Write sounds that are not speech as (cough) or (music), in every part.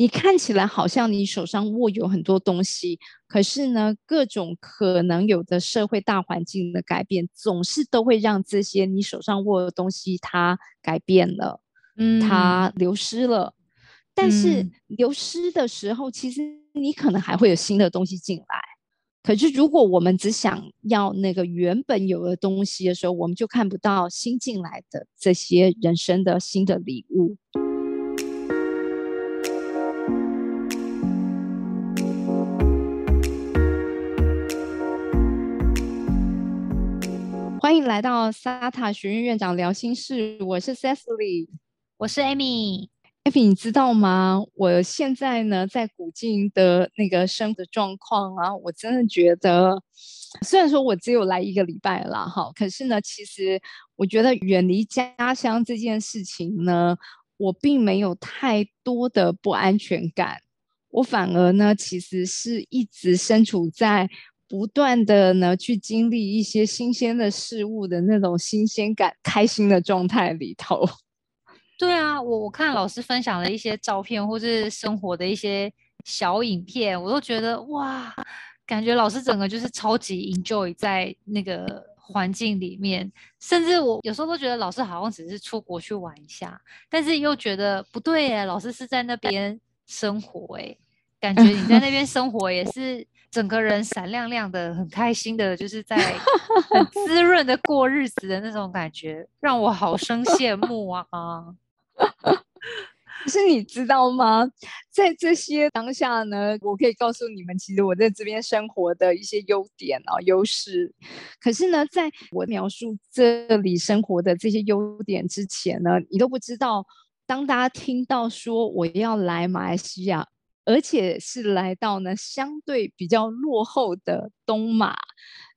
你看起来好像你手上握有很多东西，可是呢，各种可能有的社会大环境的改变，总是都会让这些你手上握的东西它改变了，嗯，它流失了。但是流失的时候，其实你可能还会有新的东西进来。可是如果我们只想要那个原本有的东西的时候，我们就看不到新进来的这些人生的新的礼物。欢迎来到萨塔学院院长聊心事，我是 Cecily，我是 Amy。Amy，你知道吗？我现在呢，在古晋的那个生的状况啊，我真的觉得，虽然说我只有来一个礼拜了哈，可是呢，其实我觉得远离家乡这件事情呢，我并没有太多的不安全感，我反而呢，其实是一直身处在。不断的呢，去经历一些新鲜的事物的那种新鲜感、开心的状态里头。(laughs) 对啊，我我看老师分享的一些照片，或是生活的一些小影片，我都觉得哇，感觉老师整个就是超级 enjoy 在那个环境里面。甚至我有时候都觉得老师好像只是出国去玩一下，但是又觉得不对耶，老师是在那边生活哎，感觉你在那边生活也是。整个人闪亮亮的，很开心的，就是在很滋润的过日子的那种感觉，让我好生羡慕啊！可 (laughs) 是你知道吗？在这些当下呢，我可以告诉你们，其实我在这边生活的一些优点啊、优势。可是呢，在我描述这里生活的这些优点之前呢，你都不知道，当大家听到说我要来马来西亚。而且是来到呢相对比较落后的东马，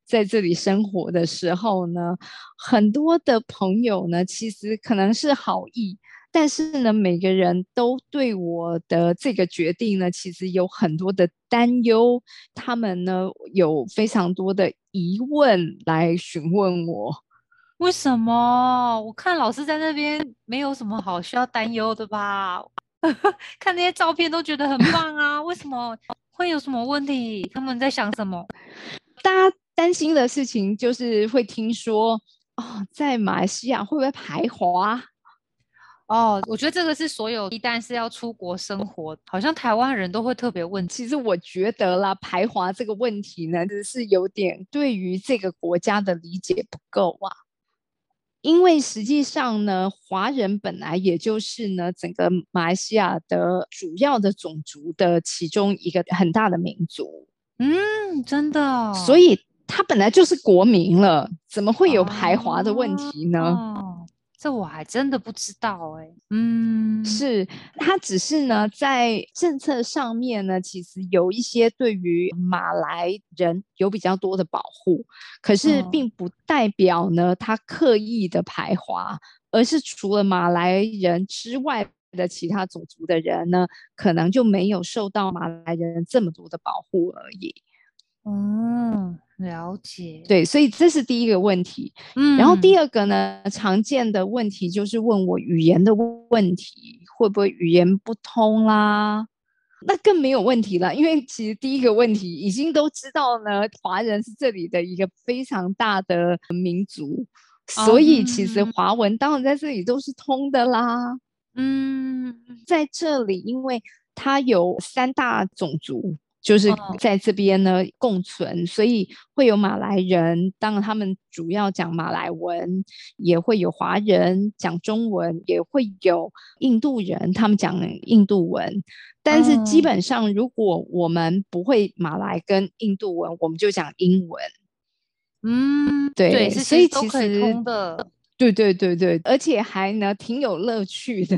在这里生活的时候呢，很多的朋友呢其实可能是好意，但是呢每个人都对我的这个决定呢其实有很多的担忧，他们呢有非常多的疑问来询问我，为什么？我看老师在那边没有什么好需要担忧的吧？(laughs) 看那些照片都觉得很棒啊！为什么会有什么问题？他们在想什么？大家担心的事情就是会听说哦，在马来西亚会不会排华？哦，我觉得这个是所有一旦是要出国生活，好像台湾人都会特别问。其实我觉得啦，排华这个问题呢，只是有点对于这个国家的理解不够啊。因为实际上呢，华人本来也就是呢整个马来西亚的主要的种族的其中一个很大的民族。嗯，真的。所以他本来就是国民了，怎么会有排华的问题呢？这我还真的不知道哎，嗯，是他只是呢，在政策上面呢，其实有一些对于马来人有比较多的保护，可是并不代表呢，他刻意的排华，而是除了马来人之外的其他种族的人呢，可能就没有受到马来人这么多的保护而已。嗯。了解，对，所以这是第一个问题。嗯，然后第二个呢，常见的问题就是问我语言的问题，会不会语言不通啦？那更没有问题了，因为其实第一个问题已经都知道呢，华人是这里的一个非常大的民族，所以其实华文当然在这里都是通的啦。嗯，在这里，因为它有三大种族。就是在这边呢共存，所以会有马来人，当然他们主要讲马来文，也会有华人讲中文，也会有印度人，他们讲印度文。但是基本上，如果我们不会马来跟印度文，我们就讲英文。嗯，对，所以其实通的，对对对对，而且还呢挺有乐趣的。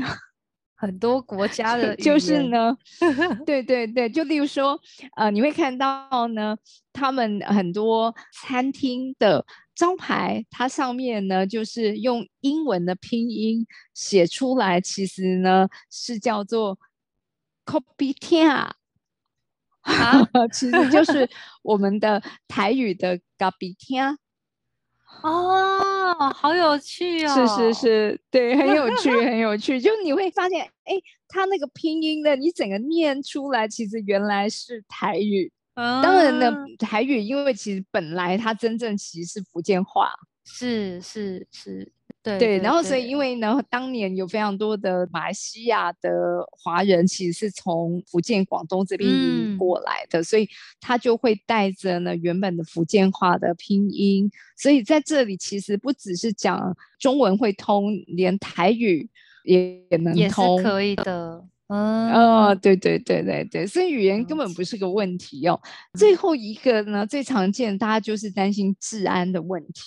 很多国家的，(laughs) 就是呢，(laughs) 对对对，就例如说，呃，你会看到呢，他们很多餐厅的招牌，它上面呢就是用英文的拼音写出来，其实呢是叫做 “copitia”，啊，(laughs) 其实就是我们的台语的 “gabitia”。哦，好有趣哦！是是是，对，很有趣，很有趣。就你会发现，哎，他那个拼音的，你整个念出来，其实原来是台语。当然呢，台语因为其实本来它真正其实是福建话，是是是。对，然后所以因为呢，当年有非常多的马来西亚的华人，其实是从福建、广东这边移过来的，所以他就会带着呢原本的福建话的拼音，所以在这里其实不只是讲中文会通，连台语也也能通，可以的。嗯，哦，对对对对对，所以语言根本不是个问题哦。最后一个呢，最常见大家就是担心治安的问题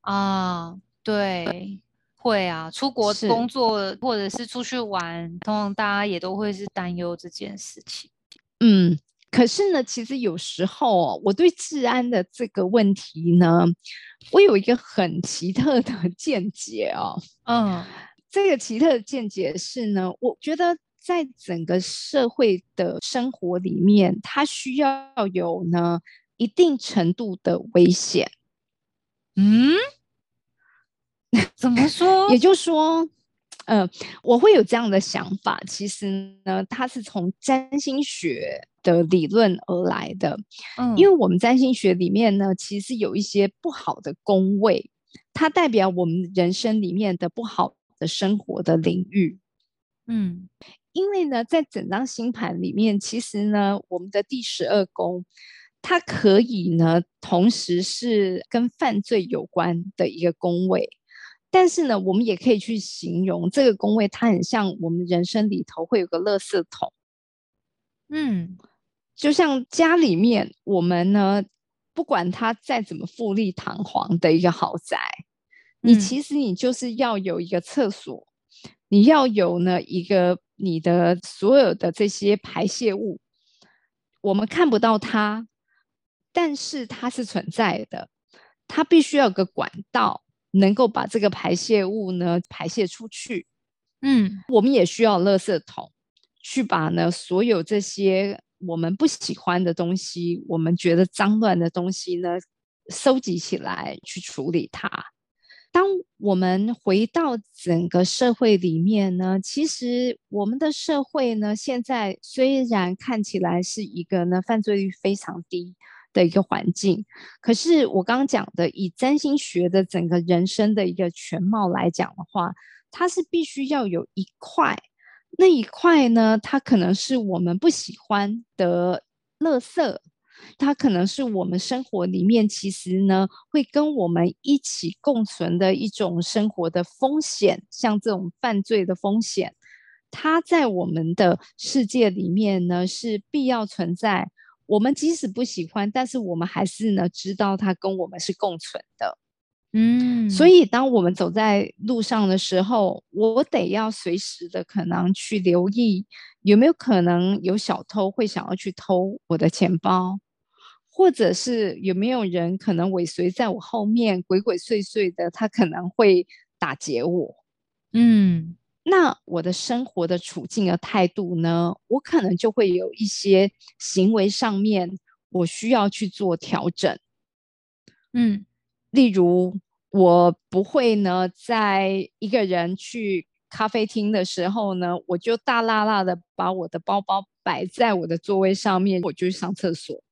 啊。对，会啊，出国工作或者是出去玩，通常大家也都会是担忧这件事情。嗯，可是呢，其实有时候哦我对治安的这个问题呢，我有一个很奇特的 (laughs) 见解哦。嗯，这个奇特的见解是呢，我觉得在整个社会的生活里面，它需要有呢一定程度的危险。嗯。(laughs) 怎么说？也就是说，呃，我会有这样的想法。其实呢，它是从占星学的理论而来的。嗯，因为我们占星学里面呢，其实有一些不好的宫位，它代表我们人生里面的不好的生活的领域。嗯，因为呢，在整张星盘里面，其实呢，我们的第十二宫，它可以呢，同时是跟犯罪有关的一个宫位。但是呢，我们也可以去形容这个宫位，它很像我们人生里头会有个垃圾桶。嗯，就像家里面我们呢，不管它再怎么富丽堂皇的一个豪宅，你其实你就是要有一个厕所，你要有呢一个你的所有的这些排泄物，我们看不到它，但是它是存在的，它必须要有个管道。能够把这个排泄物呢排泄出去，嗯，我们也需要垃圾桶去把呢所有这些我们不喜欢的东西，我们觉得脏乱的东西呢收集起来去处理它。当我们回到整个社会里面呢，其实我们的社会呢现在虽然看起来是一个呢犯罪率非常低。的一个环境，可是我刚刚讲的，以占星学的整个人生的一个全貌来讲的话，它是必须要有一块，那一块呢，它可能是我们不喜欢的垃圾，它可能是我们生活里面其实呢会跟我们一起共存的一种生活的风险，像这种犯罪的风险，它在我们的世界里面呢是必要存在。我们即使不喜欢，但是我们还是呢知道它跟我们是共存的，嗯。所以当我们走在路上的时候，我得要随时的可能去留意有没有可能有小偷会想要去偷我的钱包，或者是有没有人可能尾随在我后面鬼鬼祟祟的，他可能会打劫我，嗯。那我的生活的处境的态度呢？我可能就会有一些行为上面，我需要去做调整。嗯，例如我不会呢，在一个人去咖啡厅的时候呢，我就大辣辣的把我的包包摆在我的座位上面，我就去上厕所。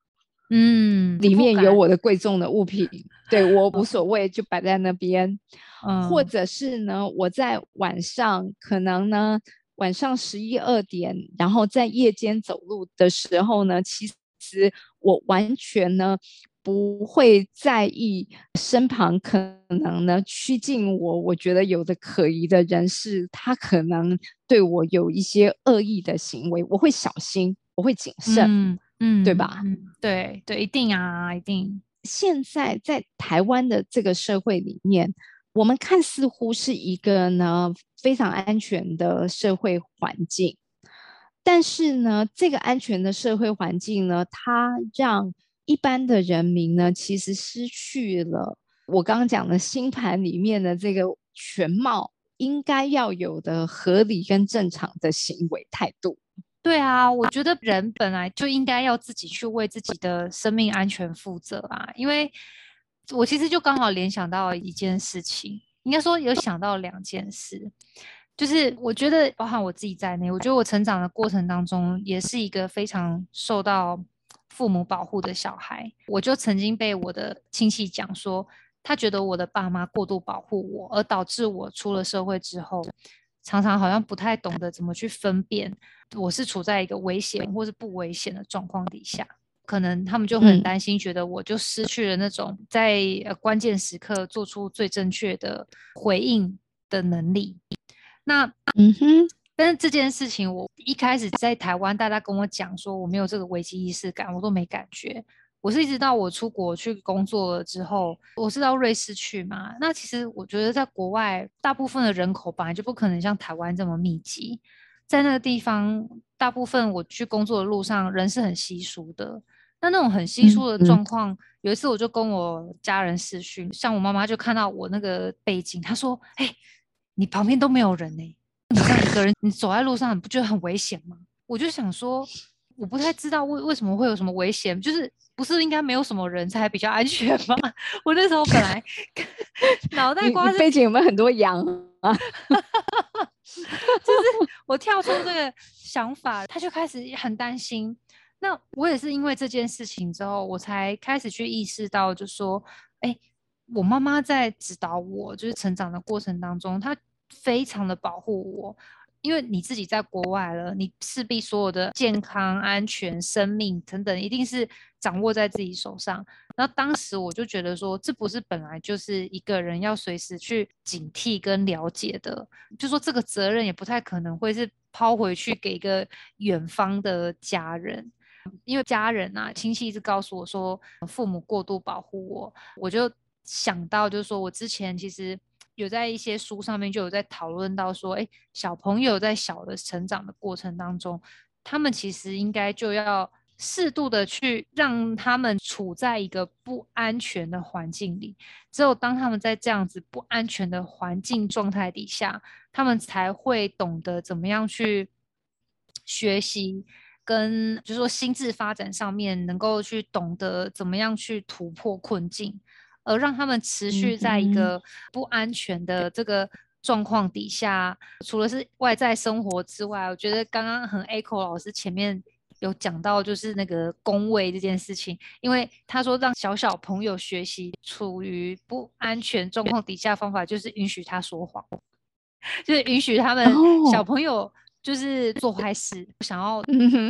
嗯，里面有我的贵重的物品，对我无所谓，就摆在那边。嗯，或者是呢，我在晚上可能呢，晚上十一二点，然后在夜间走路的时候呢，其实我完全呢不会在意身旁可能呢趋近我，我觉得有的可疑的人士，他可能对我有一些恶意的行为，我会小心，我会谨慎。嗯，对吧？对对，一定啊，一定。现在在台湾的这个社会里面，我们看似乎是一个呢非常安全的社会环境，但是呢，这个安全的社会环境呢，它让一般的人民呢，其实失去了我刚刚讲的星盘里面的这个全貌应该要有的合理跟正常的行为态度。对啊，我觉得人本来就应该要自己去为自己的生命安全负责啊，因为我其实就刚好联想到一件事情，应该说有想到两件事，就是我觉得包含我自己在内，我觉得我成长的过程当中也是一个非常受到父母保护的小孩。我就曾经被我的亲戚讲说，他觉得我的爸妈过度保护我，而导致我出了社会之后，常常好像不太懂得怎么去分辨我是处在一个危险或是不危险的状况底下。可能他们就很担心，觉得我就失去了那种在呃关键时刻做出最正确的回应的能力。那嗯哼，但是这件事情，我一开始在台湾，大家跟我讲说我没有这个危机意识感，我都没感觉。我是一直到我出国去工作了之后，我是到瑞士去嘛。那其实我觉得在国外，大部分的人口本来就不可能像台湾这么密集，在那个地方，大部分我去工作的路上人是很稀疏的。那那种很稀疏的状况，有一次我就跟我家人视讯，像我妈妈就看到我那个背景，她说：“哎，你旁边都没有人呢，你这样一个人，你走在路上，你不觉得很危险吗？”我就想说，我不太知道为为什么会有什么危险，就是不是应该没有什么人才比较安全吗？(laughs) 我那时候本来 (laughs) 脑袋瓜背景有没有很多羊啊？(laughs) 就是我跳出这个想法，他就开始很担心。那我也是因为这件事情之后，我才开始去意识到，就说，哎，我妈妈在指导我，就是成长的过程当中，她非常的保护我，因为你自己在国外了，你势必所有的健康、安全、生命等等，一定是掌握在自己手上。然后当时我就觉得说，这不是本来就是一个人要随时去警惕跟了解的，就说这个责任也不太可能会是抛回去给一个远方的家人。因为家人啊、亲戚一直告诉我说，父母过度保护我，我就想到，就是说我之前其实有在一些书上面就有在讨论到说，哎，小朋友在小的成长的过程当中，他们其实应该就要适度的去让他们处在一个不安全的环境里，只有当他们在这样子不安全的环境状态底下，他们才会懂得怎么样去学习。跟就是说心智发展上面能够去懂得怎么样去突破困境，而让他们持续在一。个不安全的这个状况底下，除了是外在生活之外，我觉得刚刚很 echo 老师前面有讲到就是那个工位这件事情，因为他说让小小朋友学习处于不安全状况底下方法就是允许他说谎，(laughs) 就是允许他们小朋友。就是做坏事，想要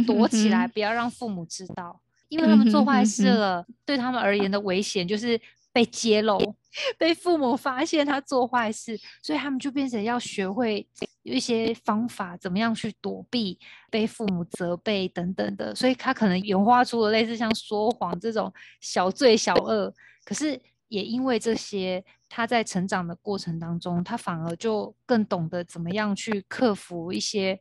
躲起来，不要让父母知道，因为他们做坏事了，对他们而言的危险就是被揭露，被父母发现他做坏事，所以他们就变成要学会有一些方法，怎么样去躲避被父母责备等等的，所以他可能演化出了类似像说谎这种小罪小恶，可是。也因为这些，他在成长的过程当中，他反而就更懂得怎么样去克服一些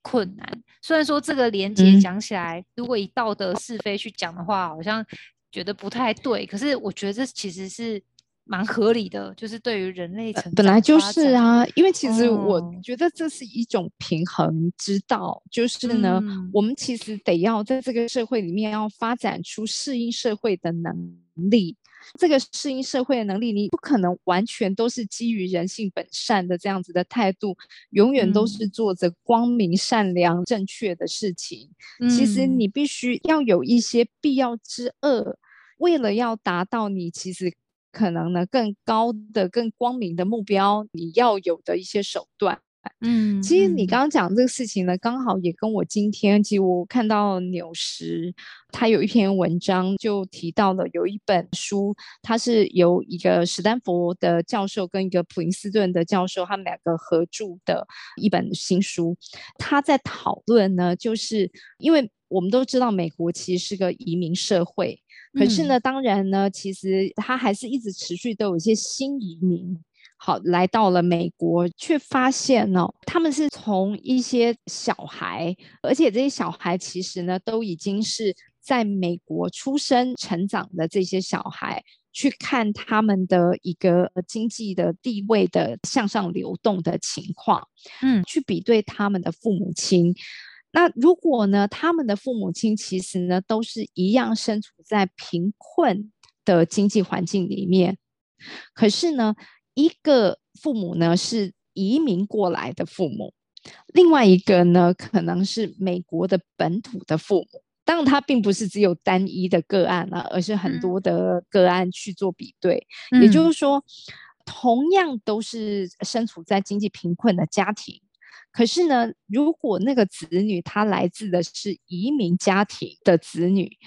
困难。虽然说这个连接讲起来，如果以道德是非去讲的话，好像觉得不太对。可是我觉得这其实是蛮合理的，就是对于人类成本来就是啊。因为其实我觉得这是一种平衡之道，就是呢，我们其实得要在这个社会里面要发展出适应社会的能力。这个适应社会的能力，你不可能完全都是基于人性本善的这样子的态度，永远都是做着光明、善良、正确的事情。其实你必须要有一些必要之恶，为了要达到你其实可能呢更高的、更光明的目标，你要有的一些手段。嗯，其实你刚刚讲这个事情呢，刚好也跟我今天，其实我看到纽时他有一篇文章就提到了有一本书，它是由一个史丹佛的教授跟一个普林斯顿的教授他们两个合著的一本新书。他在讨论呢，就是因为我们都知道美国其实是个移民社会，可是呢，当然呢，其实他还是一直持续都有一些新移民。好，来到了美国，却发现呢，他们是从一些小孩，而且这些小孩其实呢，都已经是在美国出生、成长的这些小孩，去看他们的一个经济的地位的向上流动的情况，嗯，去比对他们的父母亲。那如果呢，他们的父母亲其实呢，都是一样身处在贫困。的经济环境里面。可是呢，一个父母呢是移民过来的父母，另外一个呢可能是美国的本土的父母。当然，它并不是只有单一的个案了，而是很多的个案去做比对。也就是说，同样都是身处在经济贫困的家庭，可是呢，如果那个子女他来自的是移民家庭的子女，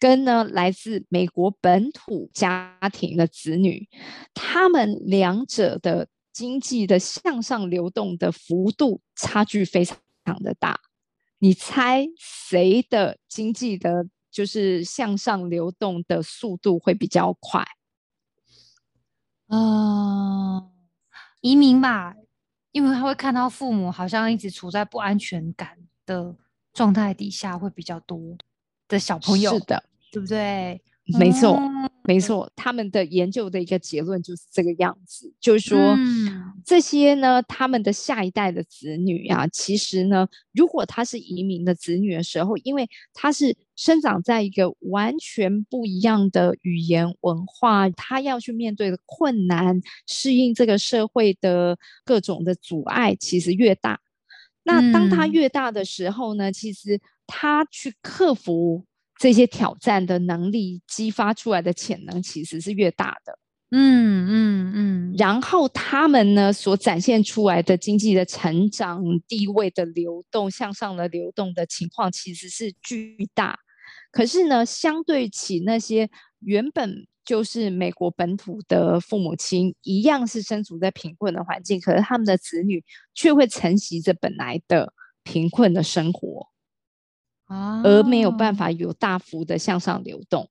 跟呢来自美国本土家庭的子女，他们两者的经济的向上流动的幅度差距非常的大。你猜谁的经济的，就是向上流动的速度会比较快？啊，移民吧，因为他会看到父母好像一直处在不安全感的状态底下，会比较多的小朋友，是的，对不对？没错。没错，他们的研究的一个结论就是这个样子，就是说，这些呢，他们的下一代的子女啊，其实呢，如果他是移民的子女的时候，因为他是生长在一个完全不一样的语言文化，他要去面对的困难、适应这个社会的各种的阻碍，其实越大。那当他越大的时候呢，其实他去克服。这些挑战的能力激发出来的潜能其实是越大的，嗯嗯嗯。然后他们呢所展现出来的经济的成长、地位的流动、向上的流动的情况其实是巨大。可是呢，相对起那些原本就是美国本土的父母亲，一样是身处在贫困的环境，可是他们的子女却会承袭着本来的贫困的生活。而没有办法有大幅的向上流动，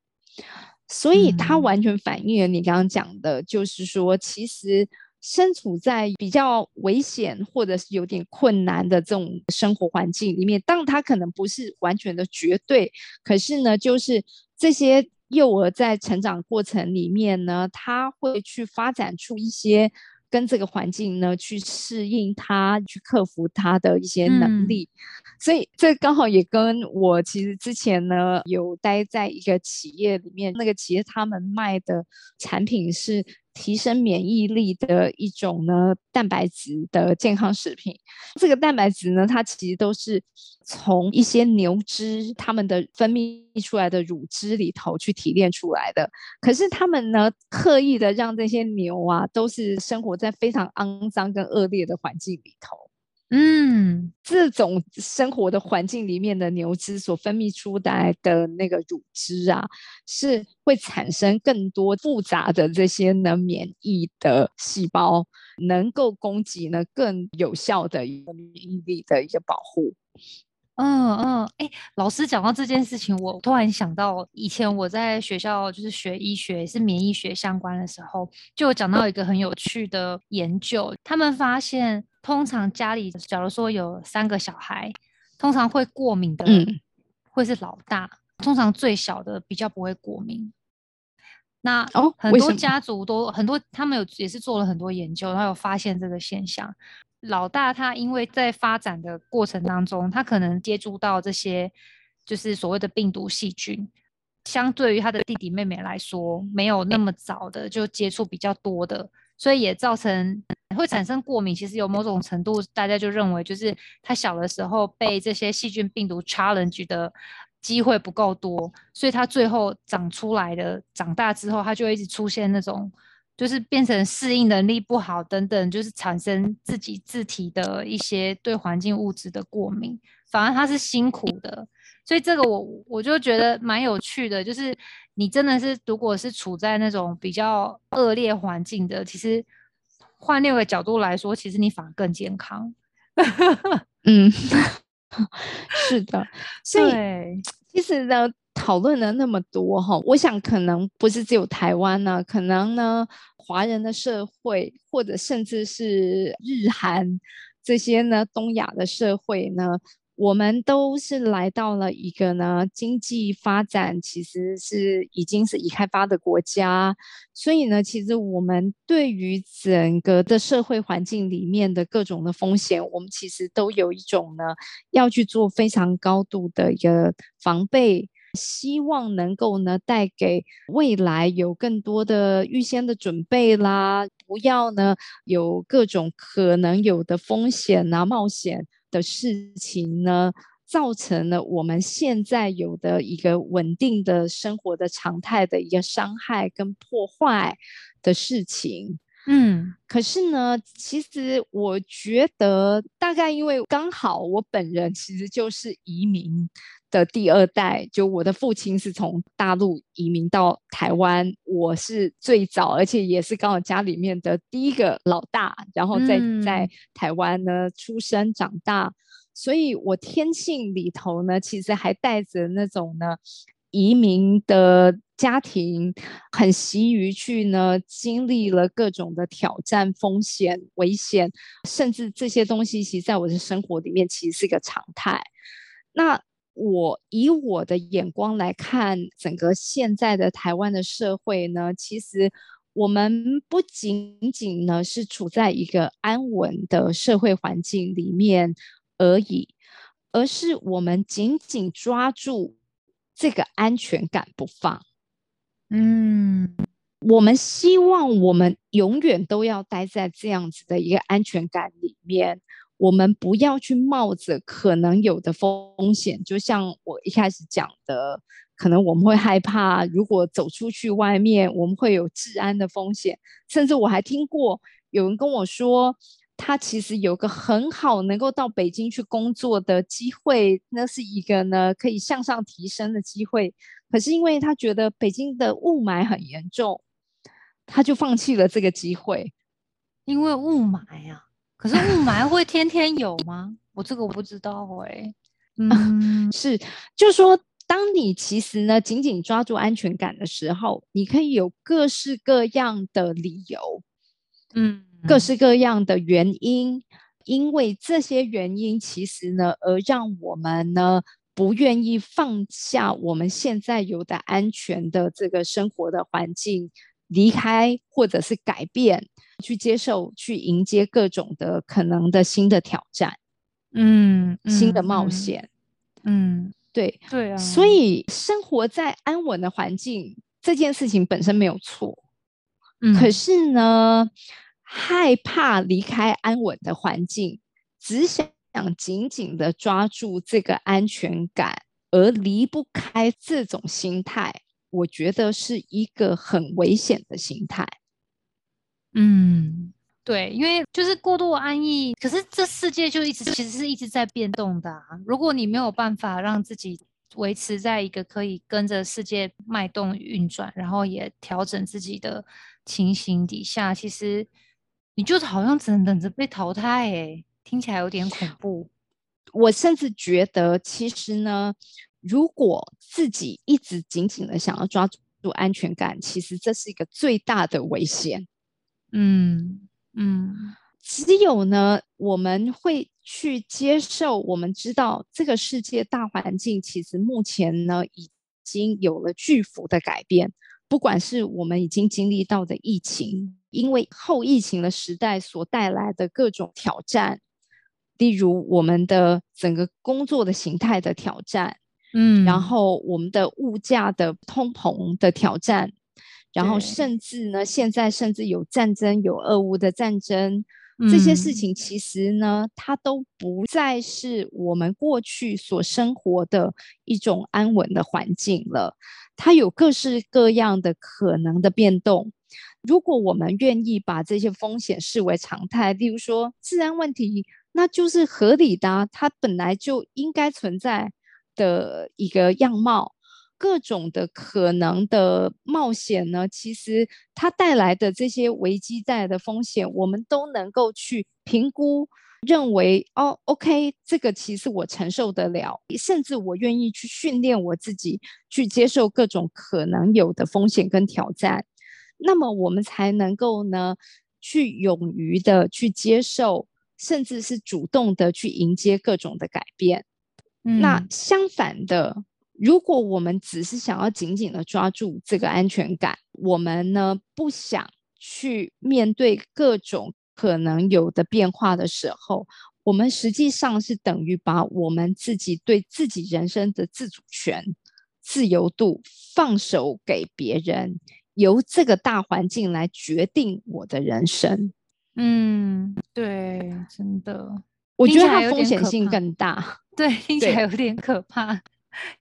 所以它完全反映了你刚刚讲的，就是说，其实身处在比较危险或者是有点困难的这种生活环境里面，当然它可能不是完全的绝对，可是呢，就是这些幼儿在成长过程里面呢，他会去发展出一些。跟这个环境呢，去适应它，去克服它的一些能力，所以这刚好也跟我其实之前呢有待在一个企业里面，那个企业他们卖的产品是。提升免疫力的一种呢，蛋白质的健康食品。这个蛋白质呢，它其实都是从一些牛脂它们的分泌出来的乳汁里头去提炼出来的。可是他们呢，刻意的让这些牛啊，都是生活在非常肮脏跟恶劣的环境里头。嗯，这种生活的环境里面的牛脂所分泌出来的那个乳汁啊，是会产生更多复杂的这些呢免疫的细胞，能够供给呢更有效的一个免疫力的一个保护。嗯嗯，哎，老师讲到这件事情，我突然想到以前我在学校就是学医学，是免疫学相关的时候，就讲到一个很有趣的研究，他们发现。通常家里，假如说有三个小孩，通常会过敏的会是老大，通常最小的比较不会过敏。那哦，很多家族都很多，他们有也是做了很多研究，然后有发现这个现象。老大他因为在发展的过程当中，他可能接触到这些就是所谓的病毒细菌，相对于他的弟弟妹妹来说，没有那么早的就接触比较多的。所以也造成会产生过敏，其实有某种程度，大家就认为就是他小的时候被这些细菌病毒 challenge 的机会不够多，所以他最后长出来的长大之后，他就一直出现那种就是变成适应能力不好等等，就是产生自己自体的一些对环境物质的过敏，反而他是辛苦的。所以这个我我就觉得蛮有趣的，就是你真的是如果是处在那种比较恶劣环境的，其实换另一个角度来说，其实你反而更健康。(laughs) 嗯，(laughs) 是的。(laughs) 所以其实呢，讨论了那么多哈，我想可能不是只有台湾呢，可能呢，华人的社会或者甚至是日韩这些呢，东亚的社会呢。我们都是来到了一个呢，经济发展其实是已经是已开发的国家，所以呢，其实我们对于整个的社会环境里面的各种的风险，我们其实都有一种呢，要去做非常高度的一个防备，希望能够呢带给未来有更多的预先的准备啦，不要呢有各种可能有的风险啊、冒险的事情呢，造成了我们现在有的一个稳定的生活的常态的一个伤害跟破坏的事情。嗯，可是呢，其实我觉得大概因为刚好我本人其实就是移民的第二代，就我的父亲是从大陆移民到台湾，我是最早，而且也是刚好家里面的第一个老大，然后在在台湾呢出生长大，所以我天性里头呢，其实还带着那种呢。移民的家庭很习于去呢，经历了各种的挑战、风险、危险，甚至这些东西，其实在我的生活里面其实是一个常态。那我以我的眼光来看，整个现在的台湾的社会呢，其实我们不仅仅呢是处在一个安稳的社会环境里面而已，而是我们紧紧抓住。这个安全感不放，嗯，我们希望我们永远都要待在这样子的一个安全感里面，我们不要去冒着可能有的风险。就像我一开始讲的，可能我们会害怕，如果走出去外面，我们会有治安的风险。甚至我还听过有人跟我说。他其实有个很好能够到北京去工作的机会，那是一个呢可以向上提升的机会。可是因为他觉得北京的雾霾很严重，他就放弃了这个机会。因为雾霾啊，可是雾霾会天天有吗？(laughs) 我这个我不知道哎。嗯，(laughs) 是，就说当你其实呢紧紧抓住安全感的时候，你可以有各式各样的理由。嗯。各式各样的原因，因为这些原因，其实呢，而让我们呢不愿意放下我们现在有的安全的这个生活的环境，离开或者是改变，去接受，去迎接各种的可能的新的挑战，嗯，新的冒险，嗯，对，对啊，所以生活在安稳的环境这件事情本身没有错，嗯，可是呢。害怕离开安稳的环境，只想紧紧的抓住这个安全感，而离不开这种心态，我觉得是一个很危险的心态。嗯，对，因为就是过度安逸，可是这世界就一直其实是一直在变动的。如果你没有办法让自己维持在一个可以跟着世界脉动运转，然后也调整自己的情形底下，其实。你就好像只能等着被淘汰哎，听起来有点恐怖。我甚至觉得，其实呢，如果自己一直紧紧的想要抓住安全感，其实这是一个最大的危险。嗯嗯，只有呢，我们会去接受，我们知道这个世界大环境其实目前呢已经有了巨幅的改变。不管是我们已经经历到的疫情，因为后疫情的时代所带来的各种挑战，例如我们的整个工作的形态的挑战，嗯，然后我们的物价的通膨的挑战，然后甚至呢，现在甚至有战争，有俄乌的战争，这些事情其实呢，它都不再是我们过去所生活的一种安稳的环境了。它有各式各样的可能的变动。如果我们愿意把这些风险视为常态，例如说治安问题，那就是合理的，它本来就应该存在的一个样貌。各种的可能的冒险呢，其实它带来的这些危机带来的风险，我们都能够去评估。认为哦，OK，这个其实我承受得了，甚至我愿意去训练我自己，去接受各种可能有的风险跟挑战，那么我们才能够呢，去勇于的去接受，甚至是主动的去迎接各种的改变。那相反的，如果我们只是想要紧紧的抓住这个安全感，我们呢不想去面对各种。可能有的变化的时候，我们实际上是等于把我们自己对自己人生的自主权自由度放手给别人，由这个大环境来决定我的人生。嗯，对，真的，我觉得它风险性更大。对，听起来有点可怕，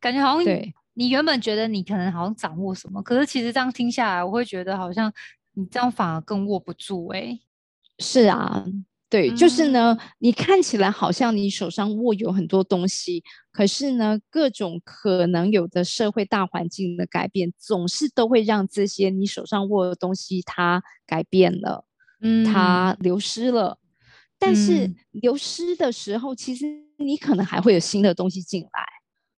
感觉好像对你原本觉得你可能好像掌握什么，可是其实这样听下来，我会觉得好像你这样反而更握不住。哎，是啊。对，就是呢，你看起来好像你手上握有很多东西，可是呢，各种可能有的社会大环境的改变，总是都会让这些你手上握的东西它改变了，嗯，它流失了。但是流失的时候，其实你可能还会有新的东西进来。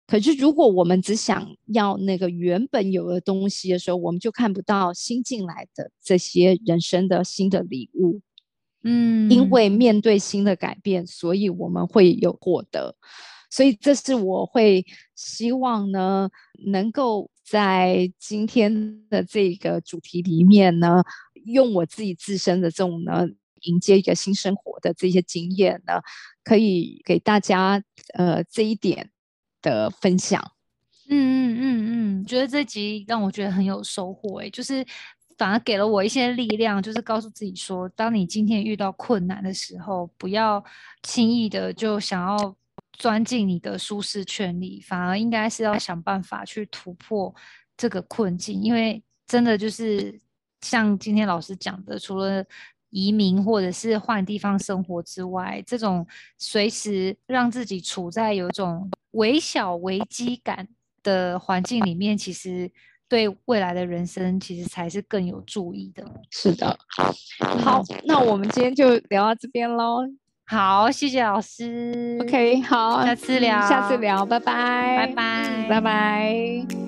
可是如果我们只想要那个原本有的东西的时候，我们就看不到新进来的这些人生的新的礼物。嗯，因为面对新的改变，所以我们会有获得，所以这是我会希望呢，能够在今天的这个主题里面呢，用我自己自身的这种呢，迎接一个新生活的这些经验呢，可以给大家呃这一点的分享。嗯嗯嗯嗯，觉得这集让我觉得很有收获诶，就是。反而给了我一些力量，就是告诉自己说，当你今天遇到困难的时候，不要轻易的就想要钻进你的舒适圈里，反而应该是要想办法去突破这个困境。因为真的就是像今天老师讲的，除了移民或者是换地方生活之外，这种随时让自己处在有一种微小危机感的环境里面，其实。对未来的人生，其实才是更有注意的。是的，好，那我们今天就聊到这边喽。好，谢谢老师。OK，好，下次聊，下次聊，拜拜，拜拜，拜拜。